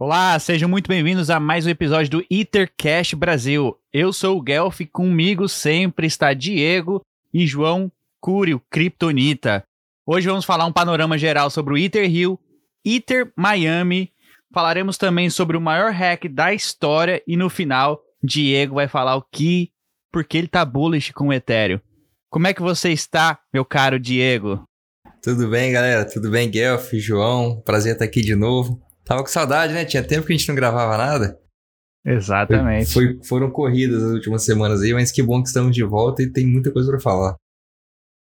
Olá, sejam muito bem-vindos a mais um episódio do Ethercast Brasil. Eu sou o Guelph, comigo sempre está Diego e João Cúrio, Kryptonita. Hoje vamos falar um panorama geral sobre o Ether Rio, Ether Miami, falaremos também sobre o maior hack da história e no final, Diego vai falar o que, porque ele tá bullish com o Ethereum. Como é que você está, meu caro Diego? Tudo bem, galera? Tudo bem, Guelph, João? Prazer estar aqui de novo. Tava com saudade, né? Tinha tempo que a gente não gravava nada. Exatamente. Foi, foi, foram corridas as últimas semanas aí, mas que bom que estamos de volta e tem muita coisa para falar.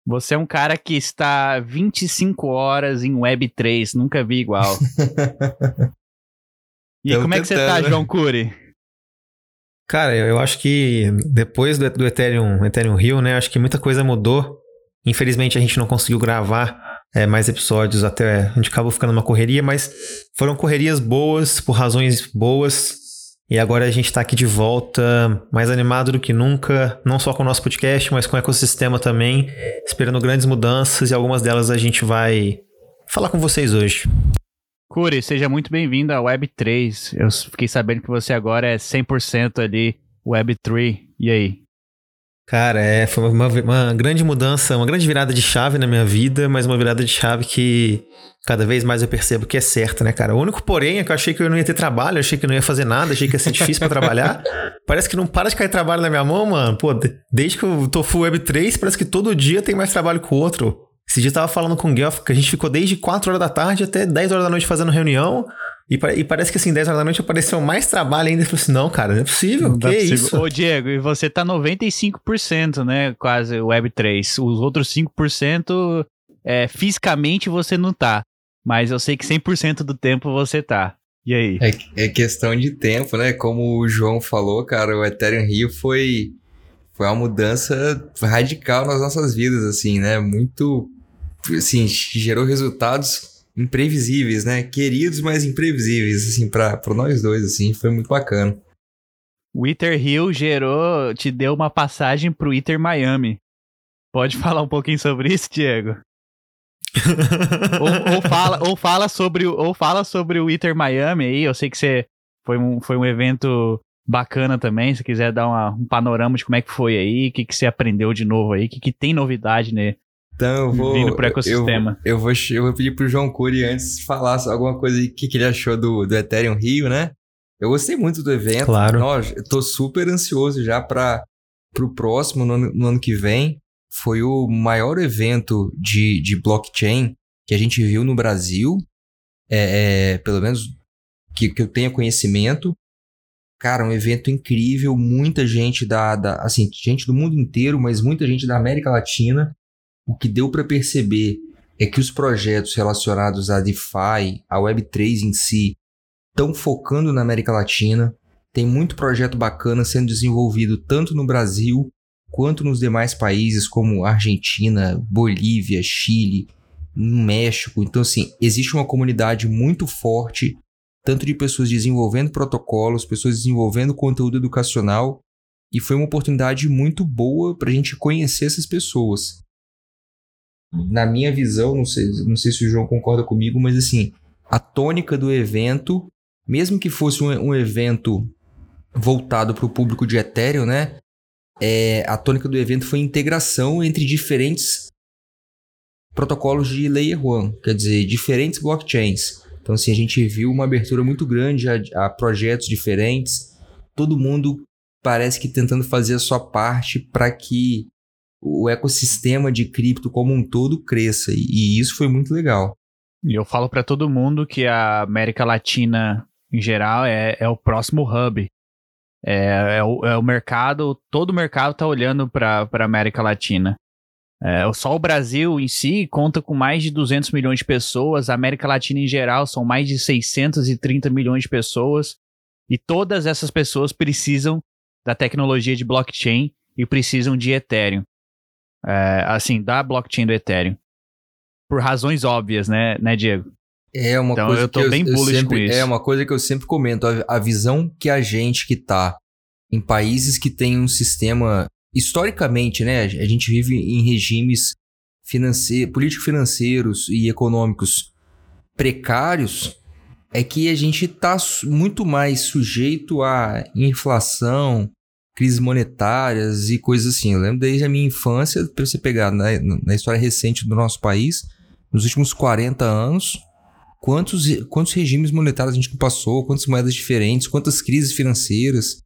Você é um cara que está 25 horas em Web3, nunca vi igual. e como é que você tá, João Cury? Cara, eu acho que depois do, do Ethereum, Ethereum Rio, né, acho que muita coisa mudou. Infelizmente a gente não conseguiu gravar é, mais episódios até a gente acabou ficando numa correria, mas foram correrias boas, por razões boas. E agora a gente está aqui de volta, mais animado do que nunca, não só com o nosso podcast, mas com o ecossistema também, esperando grandes mudanças e algumas delas a gente vai falar com vocês hoje. Curi, seja muito bem-vindo à Web3. Eu fiquei sabendo que você agora é 100% ali Web3. E aí? Cara, é, foi uma, uma grande mudança, uma grande virada de chave na minha vida, mas uma virada de chave que cada vez mais eu percebo que é certa, né, cara? O único porém é que eu achei que eu não ia ter trabalho, achei que não ia fazer nada, achei que ia ser difícil para trabalhar. Parece que não para de cair trabalho na minha mão, mano. Pô, desde que eu tô full Web 3, parece que todo dia tem mais trabalho que o outro. Esse dia eu tava falando com o Guelph que a gente ficou desde 4 horas da tarde até 10 horas da noite fazendo reunião. E, e, parece que assim, 10 horas da noite apareceu mais trabalho ainda. Eu falei assim, não, cara, não é possível. Não que é possível. isso? Ô, Diego, e você tá 95%, né? Quase Web3. Os outros 5%, é, fisicamente você não tá. Mas eu sei que 100% do tempo você tá. E aí? É, é, questão de tempo, né? Como o João falou, cara, o Ethereum Rio foi, foi uma mudança radical nas nossas vidas, assim, né? Muito, assim, gerou resultados imprevisíveis, né? Queridos, mas imprevisíveis, assim, para nós dois, assim, foi muito bacana. O Iter Hill gerou, te deu uma passagem pro Iter Miami. Pode falar um pouquinho sobre isso, Diego? ou, ou, fala, ou, fala sobre, ou fala sobre o Iter Miami aí, eu sei que você foi um, foi um evento bacana também, se quiser dar uma, um panorama de como é que foi aí, o que, que você aprendeu de novo aí, o que, que tem novidade né, então eu vou. Vindo pro ecossistema. Eu, eu, vou, eu vou pedir pro João Cury antes falar alguma coisa o que, que ele achou do, do Ethereum Rio, né? Eu gostei muito do evento. Claro. Nós, eu tô super ansioso já para pro próximo, no ano, no ano que vem. Foi o maior evento de, de blockchain que a gente viu no Brasil. É, é, pelo menos que, que eu tenha conhecimento. Cara, um evento incrível, muita gente da, da, assim, gente do mundo inteiro, mas muita gente da América Latina o que deu para perceber é que os projetos relacionados à DeFi, à Web3 em si, estão focando na América Latina. Tem muito projeto bacana sendo desenvolvido tanto no Brasil quanto nos demais países como Argentina, Bolívia, Chile, México. Então, assim, existe uma comunidade muito forte, tanto de pessoas desenvolvendo protocolos, pessoas desenvolvendo conteúdo educacional, e foi uma oportunidade muito boa para a gente conhecer essas pessoas na minha visão, não sei, não sei se o João concorda comigo, mas assim, a tônica do evento, mesmo que fosse um, um evento voltado para o público de Ethereum, né? É, a tônica do evento foi integração entre diferentes protocolos de Layer 1, quer dizer, diferentes blockchains. Então, assim, a gente viu uma abertura muito grande a, a projetos diferentes, todo mundo parece que tentando fazer a sua parte para que o ecossistema de cripto como um todo cresça. E isso foi muito legal. E eu falo para todo mundo que a América Latina, em geral, é, é o próximo hub. É, é, o, é o mercado, todo o mercado está olhando para a América Latina. É, só o Brasil em si conta com mais de 200 milhões de pessoas, a América Latina em geral são mais de 630 milhões de pessoas, e todas essas pessoas precisam da tecnologia de blockchain e precisam de Ethereum é, assim, da blockchain do Ethereum. Por razões óbvias, né, né Diego? É uma então, coisa eu tô que bem eu, bullish eu sempre, com isso. É uma coisa que eu sempre comento. A, a visão que a gente que tá em países que têm um sistema. Historicamente, né? A gente vive em regimes financeiro, político-financeiros e econômicos precários. é que a gente está muito mais sujeito a inflação, crises monetárias e coisas assim. Eu lembro desde a minha infância, para você pegar na, na, história recente do nosso país, nos últimos 40 anos, quantos, quantos regimes monetários a gente passou, quantas moedas diferentes, quantas crises financeiras.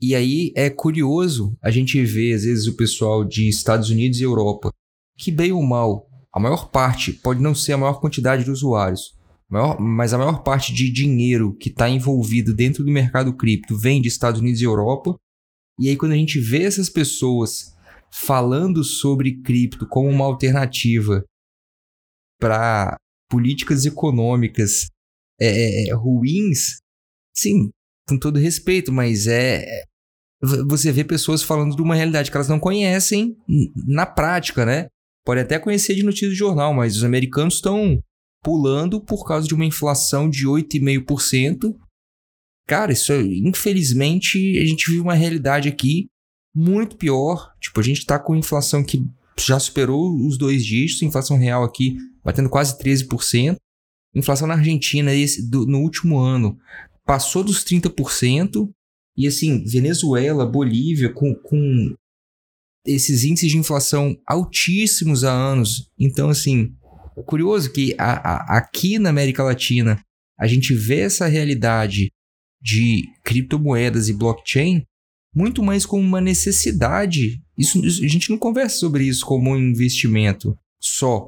E aí é curioso a gente ver, às vezes, o pessoal de Estados Unidos e Europa, que bem ou mal, a maior parte, pode não ser a maior quantidade de usuários, maior, mas a maior parte de dinheiro que está envolvido dentro do mercado cripto vem de Estados Unidos e Europa. E aí, quando a gente vê essas pessoas falando sobre cripto como uma alternativa para políticas econômicas é, é, é, ruins, sim, com todo respeito, mas é, é você vê pessoas falando de uma realidade que elas não conhecem na prática, né? Pode até conhecer de notícia de jornal, mas os americanos estão pulando por causa de uma inflação de 8,5%. Cara, isso infelizmente a gente vive uma realidade aqui muito pior. Tipo, a gente está com inflação que já superou os dois dígitos, inflação real aqui batendo quase 13%. Inflação na Argentina esse, do, no último ano passou dos 30%. E assim, Venezuela, Bolívia, com, com esses índices de inflação altíssimos há anos. Então, assim, é curioso que a, a, aqui na América Latina a gente vê essa realidade de criptomoedas e blockchain muito mais como uma necessidade. Isso, isso, a gente não conversa sobre isso como um investimento só.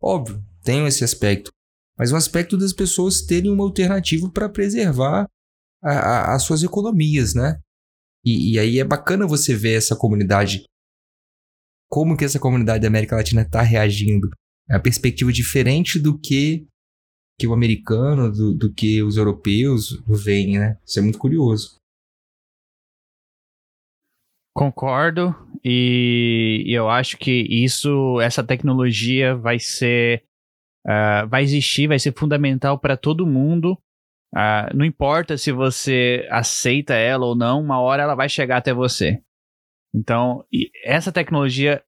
Óbvio, tem esse aspecto. Mas um aspecto das pessoas terem uma alternativa para preservar a, a, as suas economias, né? E, e, aí é bacana você ver essa comunidade como que essa comunidade da América Latina está reagindo. É uma perspectiva diferente do que, que o americano, do, do que os europeus veem, né? Isso é muito curioso. Concordo, e, eu acho que isso, essa tecnologia vai ser, uh, vai existir, vai ser fundamental para todo mundo. Uh, não importa se você aceita ela ou não, uma hora ela vai chegar até você. Então, essa tecnologia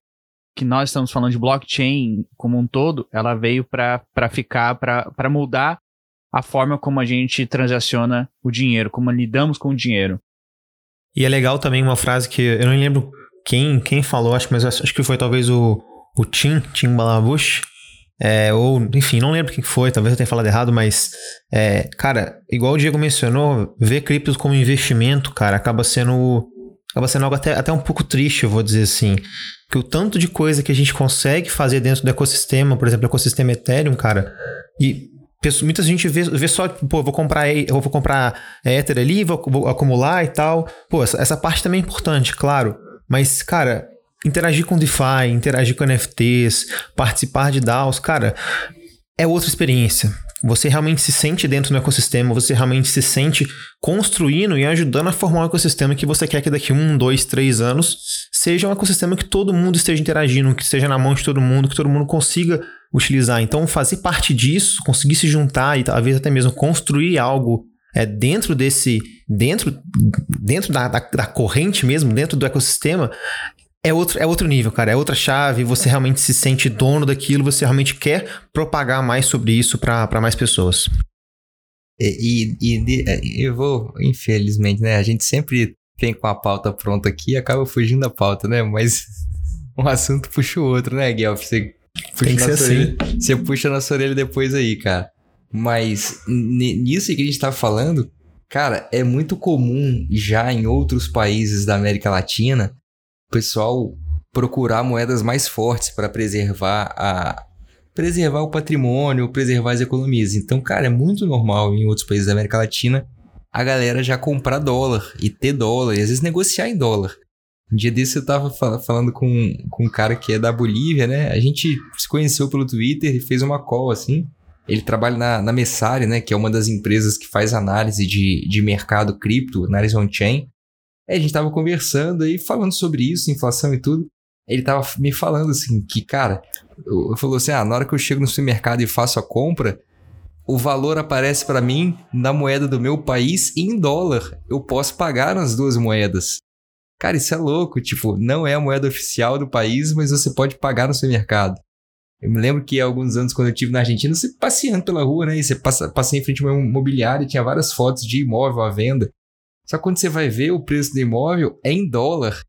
que nós estamos falando de blockchain como um todo, ela veio para ficar, para mudar a forma como a gente transaciona o dinheiro, como lidamos com o dinheiro. E é legal também uma frase que eu não lembro quem, quem falou, acho, mas acho que foi talvez o, o Tim, Tim Balabush, é, ou, enfim, não lembro quem foi, talvez eu tenha falado errado, mas, é, cara, igual o Diego mencionou, ver criptos como investimento, cara, acaba sendo acaba sendo algo até, até um pouco triste, eu vou dizer assim. Que o tanto de coisa que a gente consegue fazer dentro do ecossistema, por exemplo, o ecossistema Ethereum, cara, e muita gente vê, vê só, pô, vou comprar, eu vou comprar Ether ali, vou, vou acumular e tal. Pô, essa, essa parte também é importante, claro. Mas, cara, interagir com DeFi, interagir com NFTs, participar de DAOs, cara, é outra experiência. Você realmente se sente dentro do ecossistema, você realmente se sente construindo e ajudando a formar um ecossistema que você quer que daqui um, dois, três anos seja um ecossistema que todo mundo esteja interagindo, que esteja na mão de todo mundo, que todo mundo consiga utilizar. Então, fazer parte disso, conseguir se juntar e talvez até mesmo construir algo é, dentro desse, dentro, dentro da, da, da corrente mesmo, dentro do ecossistema, é outro, é outro nível, cara. É outra chave. Você realmente se sente dono daquilo, você realmente quer propagar mais sobre isso para mais pessoas. E, e, e, eu vou, infelizmente, né? A gente sempre tem com a pauta pronta aqui e acaba fugindo da pauta, né? Mas um assunto puxa o outro, né, Guelph? Você puxa, tem que ser assim. você puxa na sua orelha depois aí, cara. Mas nisso que a gente tá falando, cara, é muito comum já em outros países da América Latina pessoal procurar moedas mais fortes para preservar a preservar o patrimônio, preservar as economias. Então, cara, é muito normal em outros países da América Latina a galera já comprar dólar e ter dólar e às vezes negociar em dólar. Um dia desse eu tava falando com, com um cara que é da Bolívia, né? A gente se conheceu pelo Twitter e fez uma call assim. Ele trabalha na, na Messari, né? Que é uma das empresas que faz análise de, de mercado cripto, análise on-chain. Aí a gente tava conversando aí, falando sobre isso, inflação e tudo. Ele tava me falando assim, que, cara, eu, falou assim: ah, na hora que eu chego no supermercado e faço a compra, o valor aparece para mim na moeda do meu país em dólar. Eu posso pagar nas duas moedas. Cara, isso é louco. Tipo, não é a moeda oficial do país, mas você pode pagar no supermercado. Eu me lembro que há alguns anos, quando eu estive na Argentina, você passeando pela rua, né? E você passa, passei em frente a uma imobiliária tinha várias fotos de imóvel à venda. Só quando você vai ver o preço do imóvel é em dólar.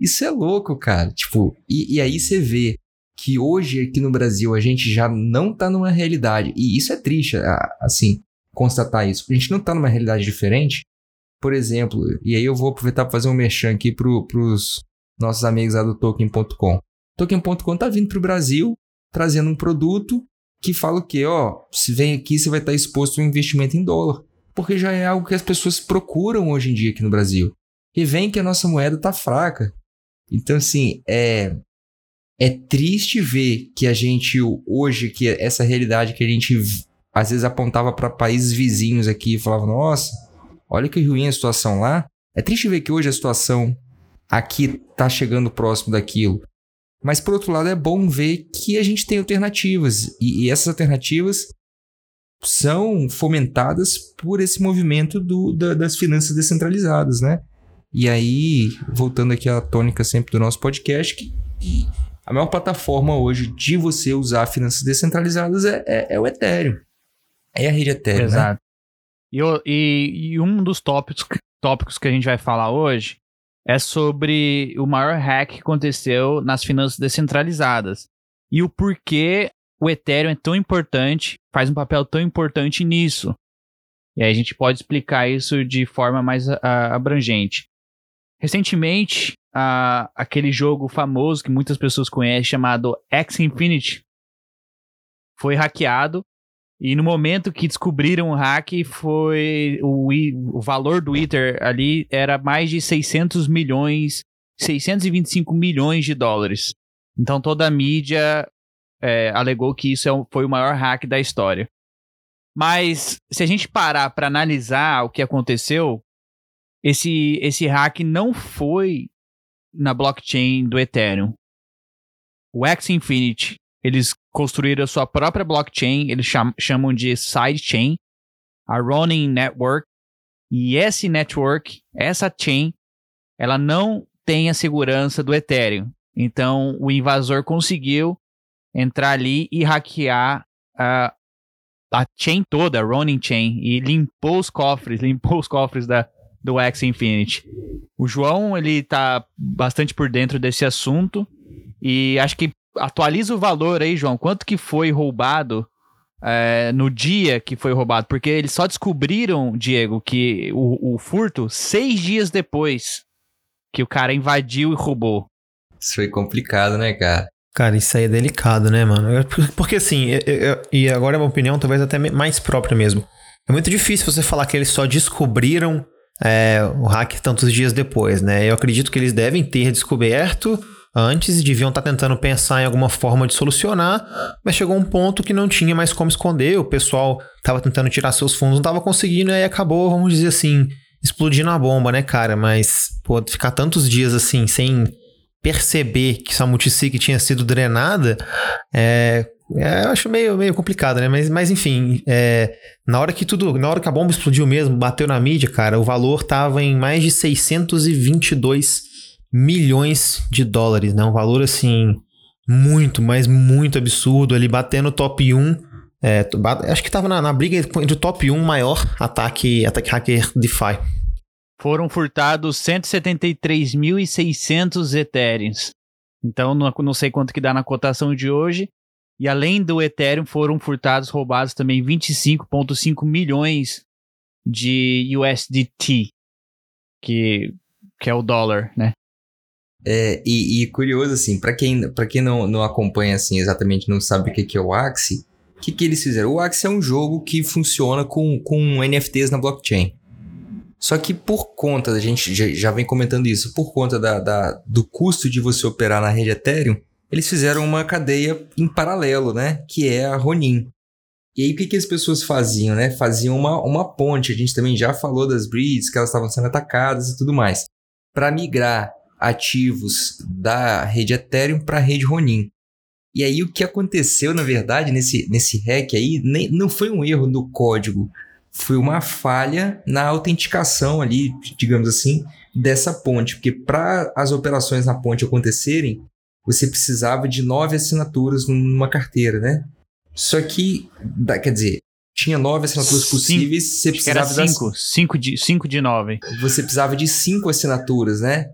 Isso é louco, cara. Tipo, e, e aí você vê que hoje aqui no Brasil a gente já não tá numa realidade. E isso é triste, assim, constatar isso. A gente não tá numa realidade diferente. Por exemplo, e aí eu vou aproveitar para fazer um merchan aqui pro, pros nossos amigos lá do Token.com. Token.com tá vindo pro Brasil trazendo um produto que fala o quê? Ó, se vem aqui, você vai estar exposto a um investimento em dólar. Porque já é algo que as pessoas procuram hoje em dia aqui no Brasil. E vem que a nossa moeda tá fraca. Então, assim, é, é triste ver que a gente hoje, que essa realidade que a gente às vezes apontava para países vizinhos aqui e falava, nossa, olha que ruim a situação lá. É triste ver que hoje a situação aqui tá chegando próximo daquilo. Mas por outro lado é bom ver que a gente tem alternativas e, e essas alternativas são fomentadas por esse movimento do, da, das finanças descentralizadas, né? E aí, voltando aqui à tônica sempre do nosso podcast, que a maior plataforma hoje de você usar finanças descentralizadas é, é, é o Ethereum. É a rede Ethereum, né? Exato. Né? E, e, e, um dos tópicos, tópicos que a gente vai falar hoje é sobre o maior hack que aconteceu nas finanças descentralizadas. E o porquê o Ethereum é tão importante, faz um papel tão importante nisso. E aí a gente pode explicar isso de forma mais abrangente. Recentemente, aquele jogo famoso que muitas pessoas conhecem, chamado X Infinity, foi hackeado. E no momento que descobriram o hack, foi o, o valor do Ether ali era mais de 600 milhões, 625 milhões de dólares. Então toda a mídia é, alegou que isso é foi o maior hack da história. Mas se a gente parar para analisar o que aconteceu, esse, esse hack não foi na blockchain do Ethereum. O X Infinity, eles construíram a sua própria blockchain, eles cham chamam de sidechain, a Ronin Network. E esse network, essa chain, ela não tem a segurança do Ethereum. Então, o invasor conseguiu entrar ali e hackear a, a chain toda, a Ronin Chain, e limpou os cofres, limpou os cofres da, do X Infinity. O João, ele tá bastante por dentro desse assunto e acho que atualiza o valor aí, João. Quanto que foi roubado é, no dia que foi roubado? Porque eles só descobriram, Diego, que o, o furto seis dias depois que o cara invadiu e roubou. Isso foi complicado, né, cara? Cara, isso aí é delicado, né, mano? Porque assim, eu, eu, e agora é uma opinião talvez até mais própria mesmo. É muito difícil você falar que eles só descobriram é, o hack tantos dias depois, né? Eu acredito que eles devem ter descoberto antes e deviam estar tá tentando pensar em alguma forma de solucionar, mas chegou um ponto que não tinha mais como esconder, o pessoal estava tentando tirar seus fundos, não estava conseguindo, e aí acabou, vamos dizer assim, explodindo a bomba, né, cara? Mas, pô, ficar tantos dias assim, sem perceber que sua multisig tinha sido drenada, é, é, eu acho meio, meio complicado, né? Mas, mas enfim, é, na hora que tudo, na hora que a bomba explodiu mesmo, bateu na mídia, cara, o valor tava em mais de 622 milhões de dólares, né? Um valor assim muito, mas muito absurdo, ali batendo top 1. É, acho que tava na, na briga entre o top 1 maior ataque, ataque hacker DeFi. Foram furtados 173.600 Ethereums. Então, não, não sei quanto que dá na cotação de hoje, e além do Ethereum, foram furtados, roubados também 25,5 milhões de USDT, que, que é o dólar, né? É, e, e curioso, assim, para quem, pra quem não, não acompanha, assim, exatamente não sabe o que, que é o Axie, o que, que eles fizeram? O Axie é um jogo que funciona com, com NFTs na blockchain. Só que por conta, a gente já, vem comentando isso, por conta da, da, do custo de você operar na rede Ethereum, eles fizeram uma cadeia em paralelo, né? Que é a Ronin. E aí, o que, que as pessoas faziam, né? Faziam uma, uma ponte. A gente também já falou das breeds, que elas estavam sendo atacadas e tudo mais. Para migrar ativos da rede Ethereum para a rede Ronin. E aí, o que aconteceu, na verdade, nesse, nesse hack aí, nem, não foi um erro no código. Foi uma falha na autenticação ali, digamos assim, dessa ponte. Porque para as operações na ponte acontecerem, você precisava de nove assinaturas numa carteira, né? Só que, quer dizer, tinha nove assinaturas Cinco. possíveis, você que era precisava das cinco, cinco de, cinco de nove. você precisava de cinco assinaturas, né?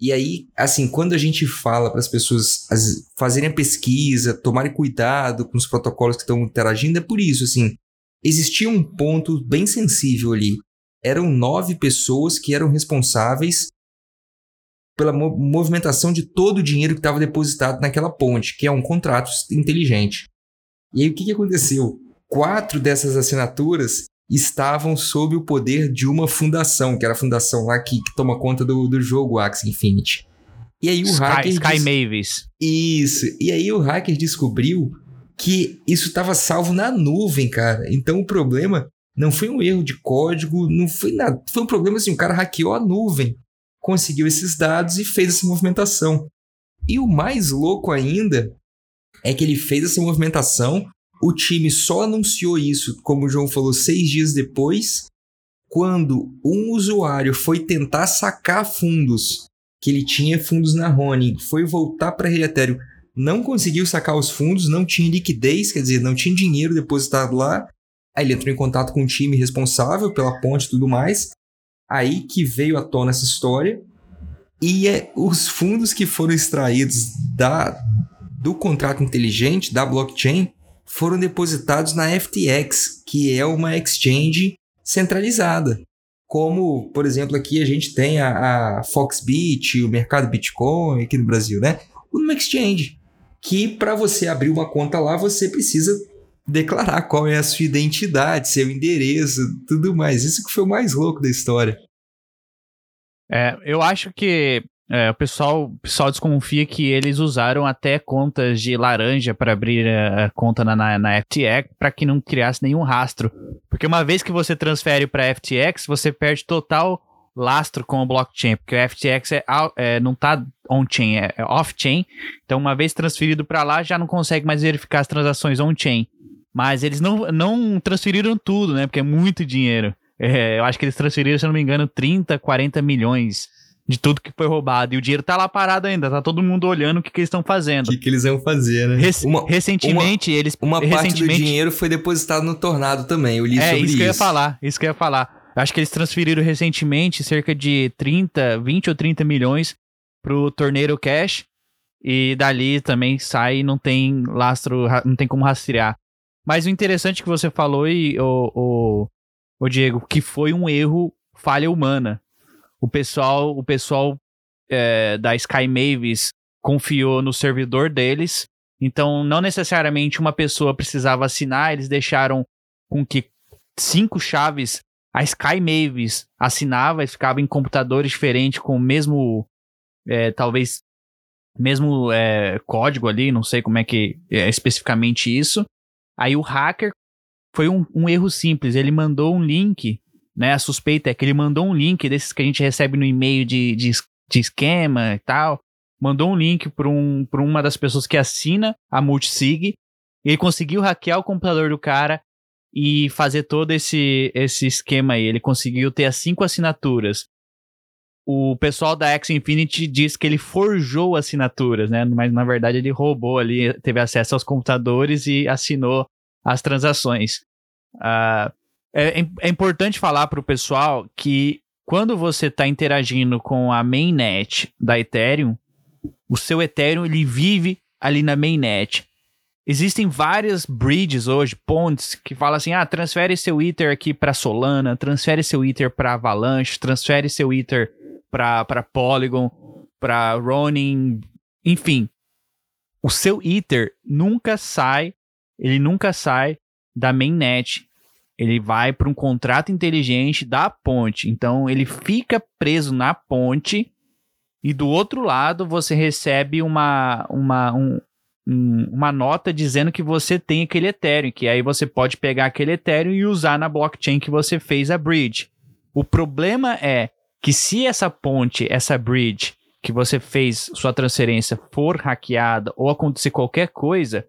E aí, assim, quando a gente fala para as pessoas as- fazerem a pesquisa, tomarem cuidado com os protocolos que estão interagindo, é por isso, assim, existia um ponto bem sensível ali. Eram nove pessoas que eram responsáveis pela mo- movimentação de todo o dinheiro que estava depositado naquela ponte, que é um contrato inteligente. E aí, o que, que aconteceu? Quatro dessas assinaturas estavam sob o poder de uma fundação, que era a fundação lá que, que toma conta do, do jogo Axie Infinity. E aí o Sky, hacker. Sky des- Mavis. Isso. E aí o hacker descobriu que isso estava salvo na nuvem, cara. Então o problema não foi um erro de código, não foi nada. Foi um problema assim, o cara hackeou a nuvem, conseguiu esses dados e fez essa movimentação. E o mais louco ainda é que ele fez essa movimentação, o time só anunciou isso, como o João falou, seis dias depois, quando um usuário foi tentar sacar fundos, que ele tinha fundos na Ronin, foi voltar para a rede Ethereum, não conseguiu sacar os fundos, não tinha liquidez, quer dizer, não tinha dinheiro depositado lá. Aí ele entrou em contato com o time responsável pela ponte e tudo mais. Aí que veio à tona essa história. E é, os fundos que foram extraídos da, do contrato inteligente, da blockchain, foram depositados na FTX, que é uma exchange centralizada. Como, por exemplo, aqui a gente tem a, a Foxbit, o mercado Bitcoin aqui no Brasil, né? Uma exchange. Que para você abrir uma conta lá, você precisa declarar qual é a sua identidade, seu endereço, tudo mais. Isso que foi o mais louco da história. É, eu acho que é, o, pessoal, pessoal desconfia que eles usaram até contas de laranja para abrir a, a conta na, na, na FTX para que não criasse nenhum rastro. Porque uma vez que você transfere para FTX, você perde total lastro com o blockchain, porque o FTX é, é, não tá on-chain, é, é off-chain. Então, uma vez transferido para lá, já não consegue mais verificar as transações on-chain. Mas eles não, não transferiram tudo, né? Porque é muito dinheiro. É, eu acho que eles transferiram, se eu não me engano, 30, 40 milhões de tudo que foi roubado. E o dinheiro tá lá parado ainda, tá todo mundo olhando o que, que eles estão fazendo. O que, que eles vão fazer, né? Rec- uma recentemente, eles. uma parte do recentemente, dinheiro foi depositado no Tornado também. Eu li É, sobre isso isso. que eu ia falar, isso que eu ia falar. Acho que eles transferiram recentemente cerca de 30, 20 ou 30 milhões pro Torneiro Cash. E dali também sai e não tem lastro, não tem como rastrear. Mas o interessante que você falou, e, o, o, o Diego, que foi um erro, falha humana. O pessoal, o pessoal é, da Sky Mavis confiou no servidor deles. Então, não necessariamente uma pessoa precisava assinar, eles deixaram com que cinco chaves a Sky Mavis assinava e ficava em computadores diferentes com o mesmo, é, talvez, mesmo é, código ali, não sei como é que é especificamente isso. Aí o hacker foi um, um erro simples, ele mandou um link, né? A suspeita é que ele mandou um link desses que a gente recebe no e-mail de, de, de esquema e tal. Mandou um link para um, uma das pessoas que assina a multisig. Ele conseguiu hackear o computador do cara e fazer todo esse, esse esquema aí. Ele conseguiu ter as cinco assinaturas. O pessoal da X Infinity diz que ele forjou assinaturas, né? Mas na verdade ele roubou ali, teve acesso aos computadores e assinou as transações. Ah, é, é importante falar para o pessoal que quando você está interagindo com a mainnet da Ethereum, o seu Ethereum ele vive ali na mainnet. Existem várias bridges hoje, pontes, que falam assim: ah, transfere seu Ether aqui para Solana, transfere seu Ether para Avalanche, transfere seu Ether para Polygon, para Ronin, enfim. O seu Ether nunca sai, ele nunca sai da mainnet. Ele vai para um contrato inteligente da ponte. Então ele fica preso na ponte e do outro lado você recebe uma, uma, um, um- uma nota dizendo que você tem aquele Ethereum, que aí você pode pegar aquele Ethereum e usar na blockchain que você fez a bridge. O problema é que se essa ponte, essa bridge que você fez sua transferência for hackeada ou acontecer qualquer coisa,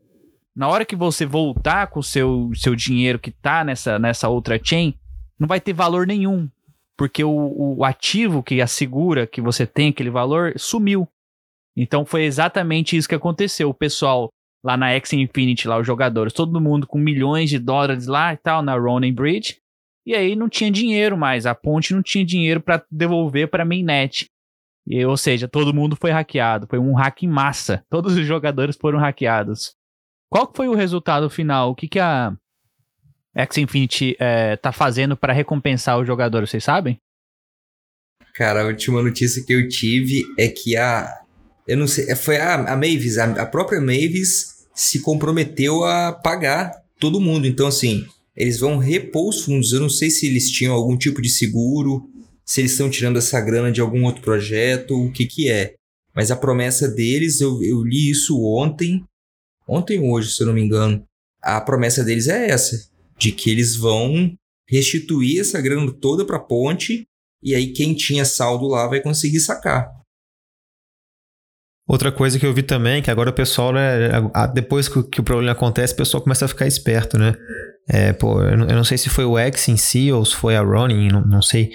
na hora que você voltar com o seu, seu dinheiro que tá nessa, nessa outra chain, não vai ter valor nenhum. Porque o, o ativo que assegura que você tem aquele valor sumiu. Então foi exatamente isso que aconteceu. O pessoal lá na X Infinity, lá os jogadores, todo mundo com milhões de dólares lá e tal, na Ronin Bridge. E aí não tinha dinheiro mais, a ponte não tinha dinheiro para devolver para mainnet. E, ou seja, todo mundo foi hackeado, foi um hack em massa. Todos os jogadores foram hackeados. Qual foi o resultado final? O que, que a X Infinity é, tá fazendo para recompensar os jogadores, vocês sabem? Cara, a última notícia que eu tive é que a. Eu não sei, foi a, a Mavis, a, a própria Mavis se comprometeu a pagar todo mundo. Então, assim, eles vão repor os fundos. Eu não sei se eles tinham algum tipo de seguro, se eles estão tirando essa grana de algum outro projeto, o que que é. Mas a promessa deles, eu, eu li isso ontem, ontem ou hoje, se eu não me engano. A promessa deles é essa, de que eles vão restituir essa grana toda para a ponte e aí quem tinha saldo lá vai conseguir sacar. Outra coisa que eu vi também, que agora o pessoal, né, depois que o problema acontece, o pessoal começa a ficar esperto, né? É, pô, eu não, sei se foi o X em si ou se foi a Ronin, não, não sei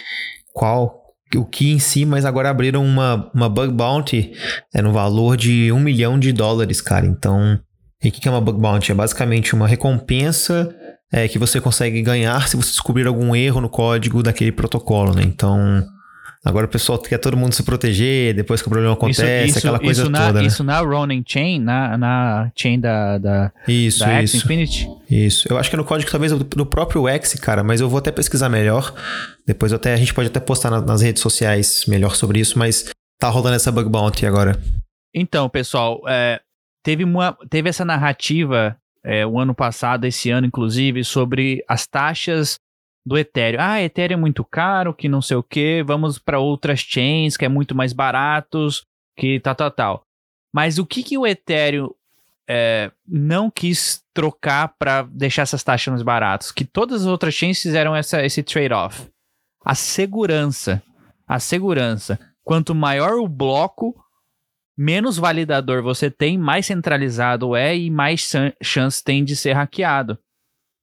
qual, o que em si, mas agora abriram uma, uma bug bounty é, no valor de um milhão de dólares, cara. Então, o que é uma bug bounty? É basicamente uma recompensa é, que você consegue ganhar se você descobrir algum erro no código daquele protocolo, né? Então, Agora o pessoal quer todo mundo se proteger depois que o problema acontece, isso, isso, aquela coisa isso toda. Na, né? Isso na Ronin Chain, na, na chain da, da, isso, da X Infinity? Isso. Eu acho que é no código talvez do próprio X, cara, mas eu vou até pesquisar melhor. Depois até, a gente pode até postar na, nas redes sociais melhor sobre isso, mas tá rolando essa bug bounty agora. Então, pessoal, é, teve, uma, teve essa narrativa é, o ano passado, esse ano inclusive, sobre as taxas do Ethereum. Ah, Ethereum é muito caro, que não sei o que, vamos para outras chains que é muito mais baratos, que tal, tal, tal. Mas o que, que o Ethereum é, não quis trocar para deixar essas taxas mais baratas? Que todas as outras chains fizeram essa, esse trade-off. A segurança. A segurança. Quanto maior o bloco, menos validador você tem, mais centralizado é e mais chance tem de ser hackeado.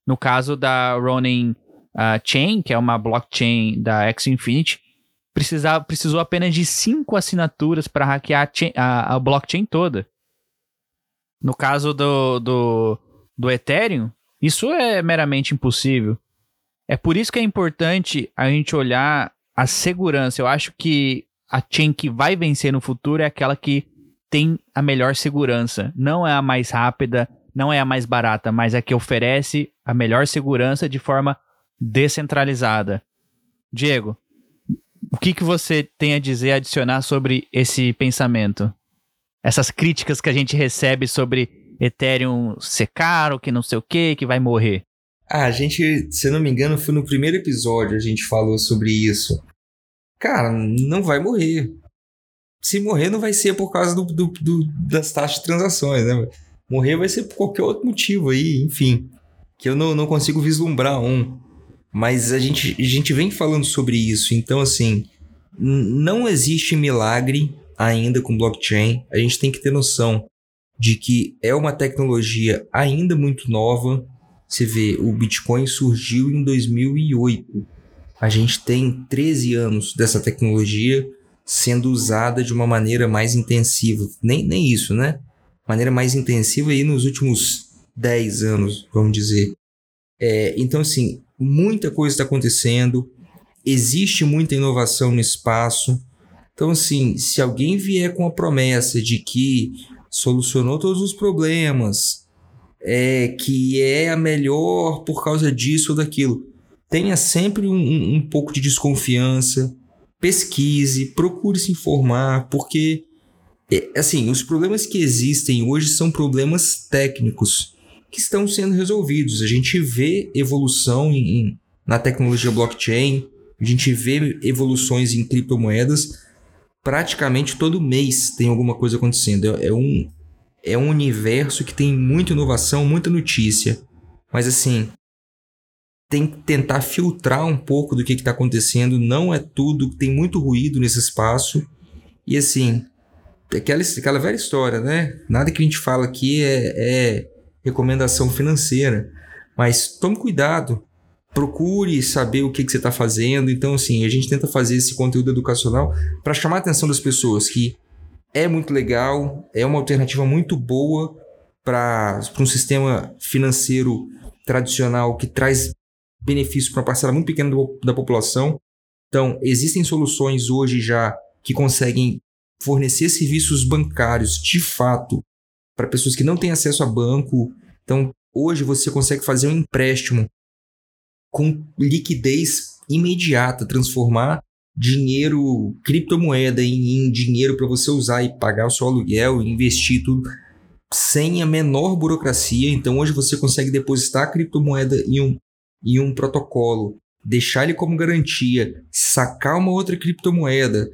No caso da Ronin a Chain, que é uma blockchain da X Infinity, precisava, precisou apenas de cinco assinaturas para hackear a, chain, a, a, blockchain toda. No caso do, do, do Ethereum, isso é meramente impossível. É por isso que é importante a gente olhar a segurança. Eu acho que a chain que vai vencer no futuro é aquela que tem a melhor segurança. Não é a mais rápida, não é a mais barata, mas é a que oferece a melhor segurança de forma descentralizada. Diego, o que, que você tem a dizer, a adicionar sobre esse pensamento? Essas críticas que a gente recebe sobre Ethereum ser caro, que não sei o que, que vai morrer. Ah, a gente, se não me engano, foi no primeiro episódio a gente falou sobre isso. Cara, não vai morrer. Se morrer, não vai ser por causa do, do, do, das taxas de transações, né? Morrer vai ser por qualquer outro motivo aí, enfim. Que eu não, não consigo vislumbrar um. Mas a gente, a gente vem falando sobre isso, então assim, não existe milagre ainda com blockchain. A gente tem que ter noção de que é uma tecnologia ainda muito nova. Você vê, o Bitcoin surgiu em 2008. A gente tem 13 anos dessa tecnologia sendo usada de uma maneira mais intensiva. Nem, nem isso, né? Maneira mais intensiva aí nos últimos 10 anos, vamos dizer. É, então, assim, muita coisa está acontecendo, existe muita inovação no espaço. Então, assim, se alguém vier com a promessa de que solucionou todos os problemas, é, que é a melhor por causa disso ou daquilo, tenha sempre um, um pouco de desconfiança, pesquise, procure se informar, porque, é, assim, os problemas que existem hoje são problemas técnicos que estão sendo resolvidos. A gente vê evolução em, na tecnologia blockchain, a gente vê evoluções em criptomoedas. Praticamente todo mês tem alguma coisa acontecendo. É, é um, é um universo que tem muita inovação, muita notícia. Mas assim, tem que tentar filtrar um pouco do que está acontecendo. Não é tudo, tem muito ruído nesse espaço. E assim, aquela, aquela velha história, né? Nada que a gente fala aqui é, é recomendação financeira. Mas tome cuidado, procure saber o que, que você está fazendo. Então, assim, a gente tenta fazer esse conteúdo educacional para chamar a atenção das pessoas que é muito legal, é uma alternativa muito boa para um sistema financeiro tradicional que traz benefício para uma parcela muito pequena do, da população. Então, existem soluções hoje já que conseguem fornecer serviços bancários de fato para pessoas que não têm acesso a banco. Então, hoje você consegue fazer um empréstimo com liquidez imediata, transformar dinheiro, criptomoeda em, em dinheiro para você usar e pagar o seu aluguel, investir tudo sem a menor burocracia. Então hoje você consegue depositar a criptomoeda em um, em um protocolo, deixar ele como garantia, sacar uma outra criptomoeda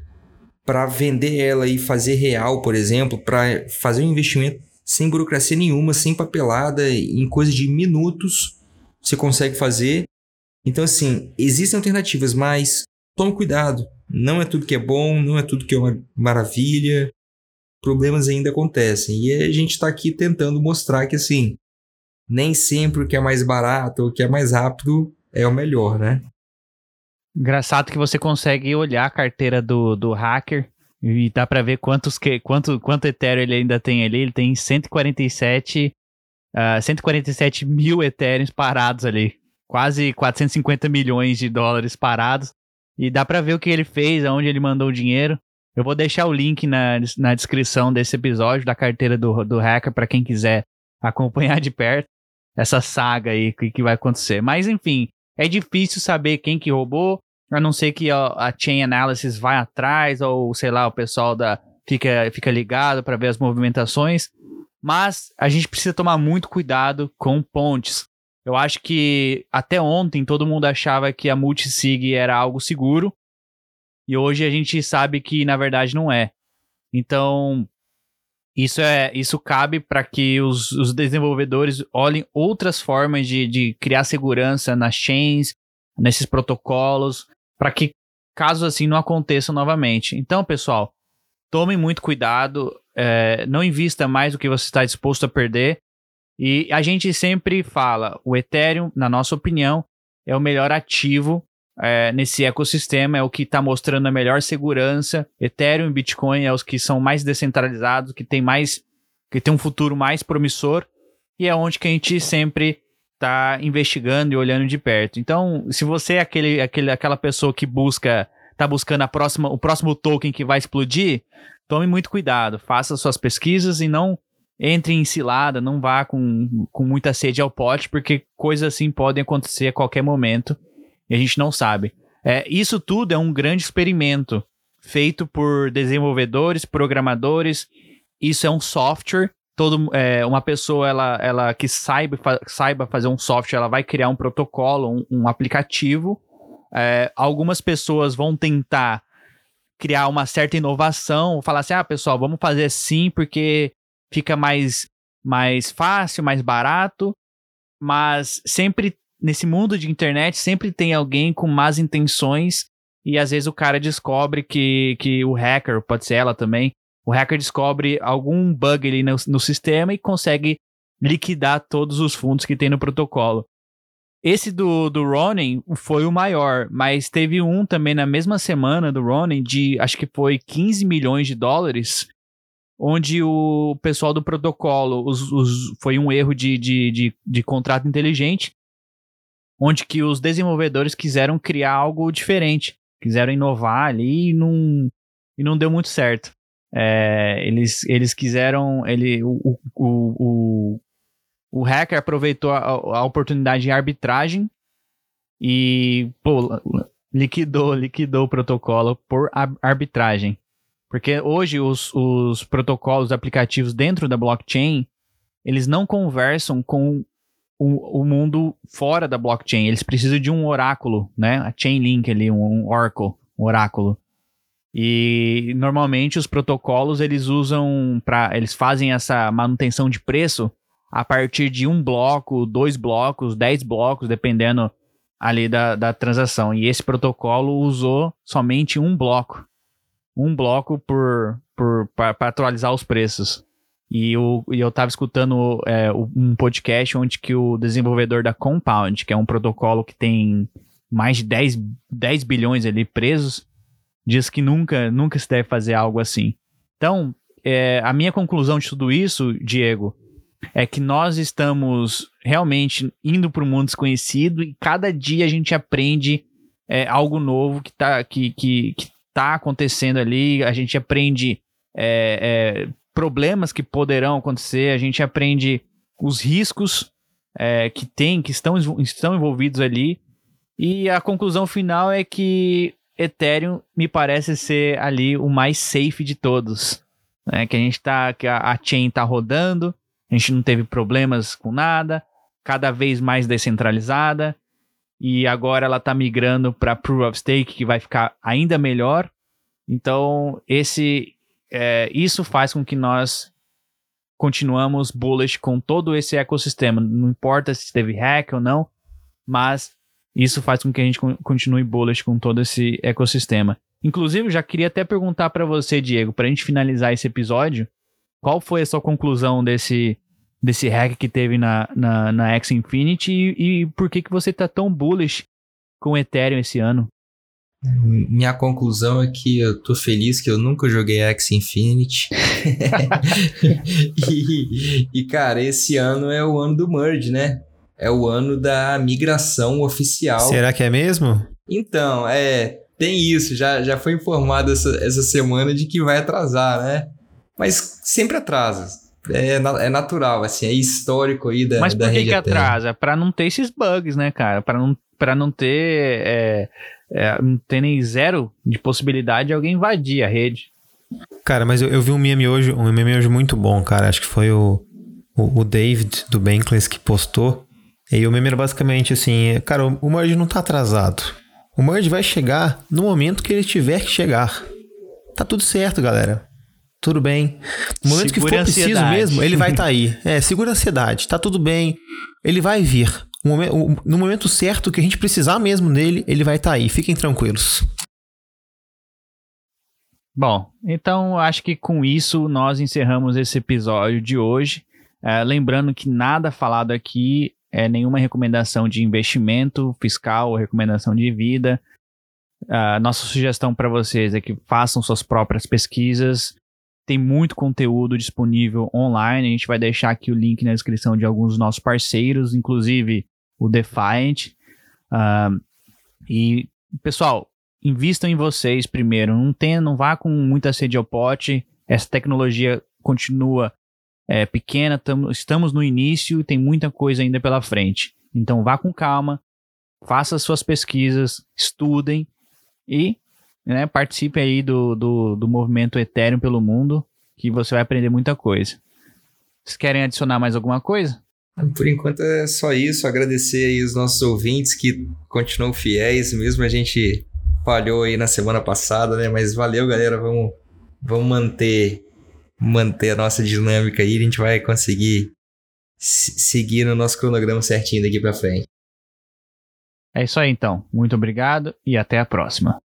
para vender ela e fazer real, por exemplo, para fazer um investimento sem burocracia nenhuma, sem papelada, em coisa de minutos você consegue fazer. Então, assim, existem alternativas, mas tome cuidado. Não é tudo que é bom, não é tudo que é uma maravilha. Problemas ainda acontecem. E a gente está aqui tentando mostrar que, assim, nem sempre o que é mais barato ou o que é mais rápido é o melhor, né? Engraçado que você consegue olhar a carteira do, do hacker e dá para ver quantos que, quanto, quanto Ethereum ele ainda tem ali. Ele tem 147, uh, 147 mil Ethereums parados ali. Quase 450 milhões de dólares parados. E dá para ver o que ele fez, aonde ele mandou o dinheiro. Eu vou deixar o link na, na descrição desse episódio da carteira do, do hacker para quem quiser acompanhar de perto essa saga aí que, que vai acontecer. Mas enfim, é difícil saber quem que roubou, a não ser que a, chain analysis vai atrás ou sei lá, o pessoal da fica fica ligado para ver as movimentações. Mas a gente precisa tomar muito cuidado com pontes. Eu acho que até ontem todo mundo achava que a multisig era algo seguro. E hoje a gente sabe que na verdade não é. Então, isso é isso cabe para que os, os, desenvolvedores olhem outras formas de, de criar segurança nas chains, nesses protocolos, para que casos assim não aconteçam novamente. Então, pessoal, tomem muito cuidado, é, não invista mais do que você está disposto a perder. E a gente sempre fala, o Ethereum, na nossa opinião, é o melhor ativo é, nesse ecossistema, é o que está mostrando a melhor segurança. Ethereum e Bitcoin é os que são mais descentralizados, que tem mais, que tem um futuro mais promissor e é onde que a gente sempre está investigando e olhando de perto. Então, se você é aquele, aquele, aquela pessoa que busca, está buscando a próxima, o próximo token que vai explodir, tome muito cuidado, faça suas pesquisas e não entre em cilada, não vá com, com muita sede ao pote, porque coisas assim podem acontecer a qualquer momento e a gente não sabe. É, isso tudo é um grande experimento feito por desenvolvedores, programadores. Isso é um software. Todo, é, uma pessoa ela, ela que saiba, fa saiba fazer um software, ela vai criar um protocolo, um, um aplicativo. É, algumas pessoas vão tentar criar uma certa inovação, falar assim, ah, pessoal, vamos fazer assim porque fica mais, mais fácil, mais barato, mas sempre nesse mundo de internet sempre tem alguém com más intenções e às vezes o cara descobre que, que o hacker, pode ser ela também, o hacker descobre algum bug ali no, no sistema e consegue liquidar todos os fundos que tem no protocolo. Esse do, do Ronin foi o maior, mas teve um também na mesma semana do Ronin de acho que foi 15 milhões de dólares onde o pessoal do protocolo os, os, foi um erro de, de, de, de, contrato inteligente, onde que os desenvolvedores quiseram criar algo diferente, quiseram inovar ali e não, e não deu muito certo. É, eles, eles quiseram, ele, o, o, o, o hacker aproveitou a, a oportunidade de arbitragem e pô, liquidou, liquidou o protocolo por arbitragem. Porque hoje os, os protocolos aplicativos dentro da blockchain, eles não conversam com o, o, mundo fora da blockchain. Eles precisam de um oráculo, né? A Chainlink ali, um, oracle, um oráculo. E normalmente os protocolos eles usam para eles fazem essa manutenção de preço a partir de um bloco, dois blocos, dez blocos, dependendo ali da, da transação. E esse protocolo usou somente um bloco um bloco por, para atualizar os preços. E, o, e eu estava escutando é, um podcast onde que o desenvolvedor da Compound, que é um protocolo que tem mais de 10, 10 bilhões ali presos, diz que nunca, nunca se deve fazer algo assim. Então, é, a minha conclusão de tudo isso, Diego, é que nós estamos realmente indo para o mundo desconhecido e cada dia a gente aprende é, algo novo que está que, que, que tá acontecendo ali, a gente aprende é, é, problemas que poderão acontecer, a gente aprende os riscos é, que tem, que estão, estão envolvidos ali, e a conclusão final é que Ethereum me parece ser ali o mais safe de todos. Né? Que a gente tá. Que a, a chain tá rodando, a gente não teve problemas com nada, cada vez mais descentralizada. E agora ela tá migrando para Proof of Stake, que vai ficar ainda melhor. Então, esse é, isso faz com que nós continuamos bullish com todo esse ecossistema. Não importa se teve hack ou não, mas isso faz com que a gente continue bullish com todo esse ecossistema. Inclusive, já queria até perguntar para você, Diego, para a gente finalizar esse episódio, qual foi a sua conclusão desse, desse hack que teve na, na, na X Infinity e, e por que, que você tá tão bullish com o Ethereum esse ano? Minha conclusão é que eu tô feliz que eu nunca joguei X Infinity. e, e, cara, esse ano é o ano do merge, né? É o ano da migração oficial. Será que é mesmo? Então, é. Tem isso, já, já foi informado essa, essa semana de que vai atrasar, né? Mas sempre atrasa. É, é natural, assim, é histórico aí da Mas por da que, que atrasa? Para não ter esses bugs, né, cara? Para não, pra não ter. É é, não tem nem zero de possibilidade de alguém invadir a rede. Cara, mas eu, eu vi um meme hoje, um meme hoje muito bom, cara. Acho que foi o, o, o David do Bankless que postou. E o meme era basicamente assim: cara, o, merge não tá atrasado. O merge vai chegar no momento que ele tiver que chegar. Tá tudo certo, galera. Tudo bem. No momento segura que for preciso mesmo, ele vai estar tá aí. É, segura a ansiedade. Tá tudo bem. Ele vai vir no momento certo que a gente precisar mesmo dele, ele vai estar tá aí. Fiquem tranquilos. Bom, então acho que com isso nós encerramos esse episódio de hoje. É, lembrando que nada falado aqui é nenhuma recomendação de investimento fiscal ou recomendação de vida. Uh, nossa sugestão para vocês é que façam suas próprias pesquisas. Tem muito conteúdo disponível online. A gente vai deixar aqui o link na descrição de alguns dos nossos parceiros, inclusive o Defiant. Uh, e, pessoal, invistam em vocês primeiro. Não, tenha, não vá com muita sede ao pote. Essa tecnologia continua é, pequena, tamo, estamos no início e tem muita coisa ainda pela frente. Então vá com calma, faça suas pesquisas, estudem e né, participe aí do, do, do movimento Ethereum pelo mundo, que você vai aprender muita coisa. Vocês querem adicionar mais alguma coisa? Por enquanto é só isso. Agradecer aí os nossos ouvintes que continuam fiéis, mesmo a gente falhou aí na semana passada, né? Mas valeu, galera. Vamos, vamos manter, manter a nossa dinâmica aí. A gente vai conseguir seguir no nosso cronograma certinho daqui para frente. É isso aí então. Muito obrigado e até a próxima.